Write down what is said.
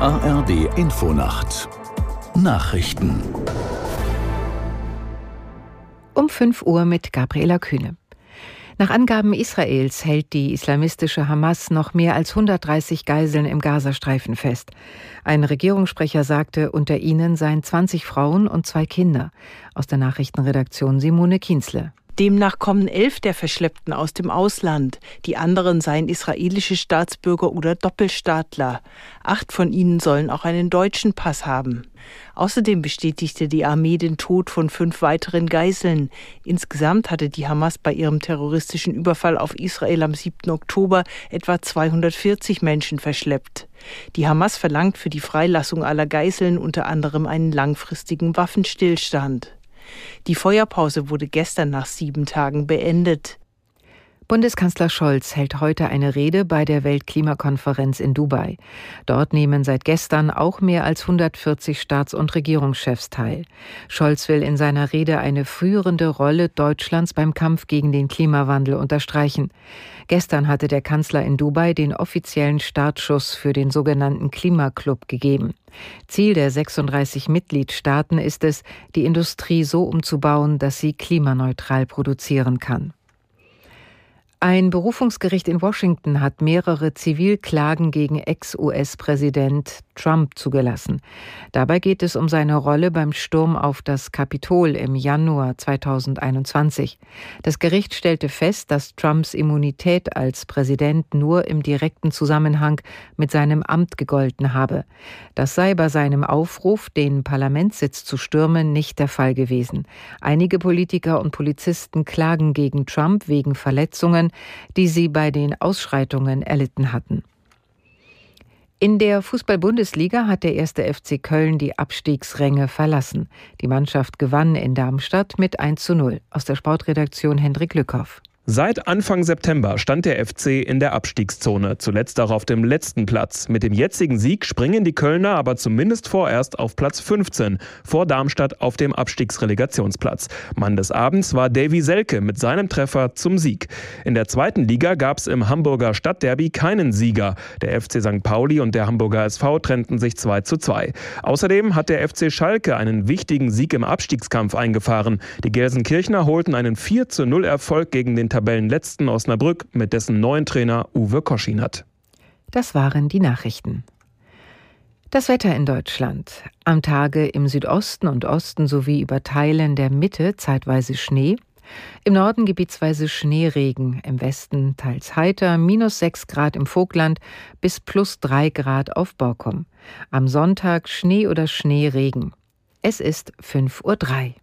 ARD Infonacht Nachrichten um 5 Uhr mit Gabriela Kühne. Nach Angaben Israels hält die islamistische Hamas noch mehr als 130 Geiseln im Gazastreifen fest. Ein Regierungssprecher sagte, unter ihnen seien 20 Frauen und zwei Kinder. Aus der Nachrichtenredaktion Simone Kienzle. Demnach kommen elf der Verschleppten aus dem Ausland. Die anderen seien israelische Staatsbürger oder Doppelstaatler. Acht von ihnen sollen auch einen deutschen Pass haben. Außerdem bestätigte die Armee den Tod von fünf weiteren Geiseln. Insgesamt hatte die Hamas bei ihrem terroristischen Überfall auf Israel am 7. Oktober etwa 240 Menschen verschleppt. Die Hamas verlangt für die Freilassung aller Geiseln unter anderem einen langfristigen Waffenstillstand. Die Feuerpause wurde gestern nach sieben Tagen beendet. Bundeskanzler Scholz hält heute eine Rede bei der Weltklimakonferenz in Dubai. Dort nehmen seit gestern auch mehr als 140 Staats- und Regierungschefs teil. Scholz will in seiner Rede eine führende Rolle Deutschlands beim Kampf gegen den Klimawandel unterstreichen. Gestern hatte der Kanzler in Dubai den offiziellen Startschuss für den sogenannten Klimaclub gegeben. Ziel der 36 Mitgliedstaaten ist es, die Industrie so umzubauen, dass sie klimaneutral produzieren kann. Ein Berufungsgericht in Washington hat mehrere Zivilklagen gegen Ex-US-Präsident Trump zugelassen. Dabei geht es um seine Rolle beim Sturm auf das Kapitol im Januar 2021. Das Gericht stellte fest, dass Trumps Immunität als Präsident nur im direkten Zusammenhang mit seinem Amt gegolten habe. Das sei bei seinem Aufruf, den Parlamentssitz zu stürmen, nicht der Fall gewesen. Einige Politiker und Polizisten klagen gegen Trump wegen Verletzungen die sie bei den Ausschreitungen erlitten hatten. In der Fußball-Bundesliga hat der erste FC Köln die Abstiegsränge verlassen. Die Mannschaft gewann in Darmstadt mit 1 zu 0. Aus der Sportredaktion Hendrik Lückhoff. Seit Anfang September stand der FC in der Abstiegszone, zuletzt auch auf dem letzten Platz. Mit dem jetzigen Sieg springen die Kölner aber zumindest vorerst auf Platz 15, vor Darmstadt auf dem Abstiegsrelegationsplatz. Mann des Abends war Davy Selke mit seinem Treffer zum Sieg. In der zweiten Liga gab es im Hamburger Stadtderby keinen Sieger. Der FC St. Pauli und der Hamburger SV trennten sich 2 zu 2. Außerdem hat der FC Schalke einen wichtigen Sieg im Abstiegskampf eingefahren. Die Gelsenkirchner holten einen 4 zu 0 Erfolg gegen den Tabellenletzten Osnabrück mit dessen neuen Trainer Uwe Koschinat. Das waren die Nachrichten. Das Wetter in Deutschland. Am Tage im Südosten und Osten sowie über Teilen der Mitte zeitweise Schnee. Im Norden gebietsweise Schneeregen, im Westen teils heiter, minus 6 Grad im Vogtland bis plus 3 Grad auf Borkum. Am Sonntag Schnee oder Schneeregen. Es ist 5.03 Uhr.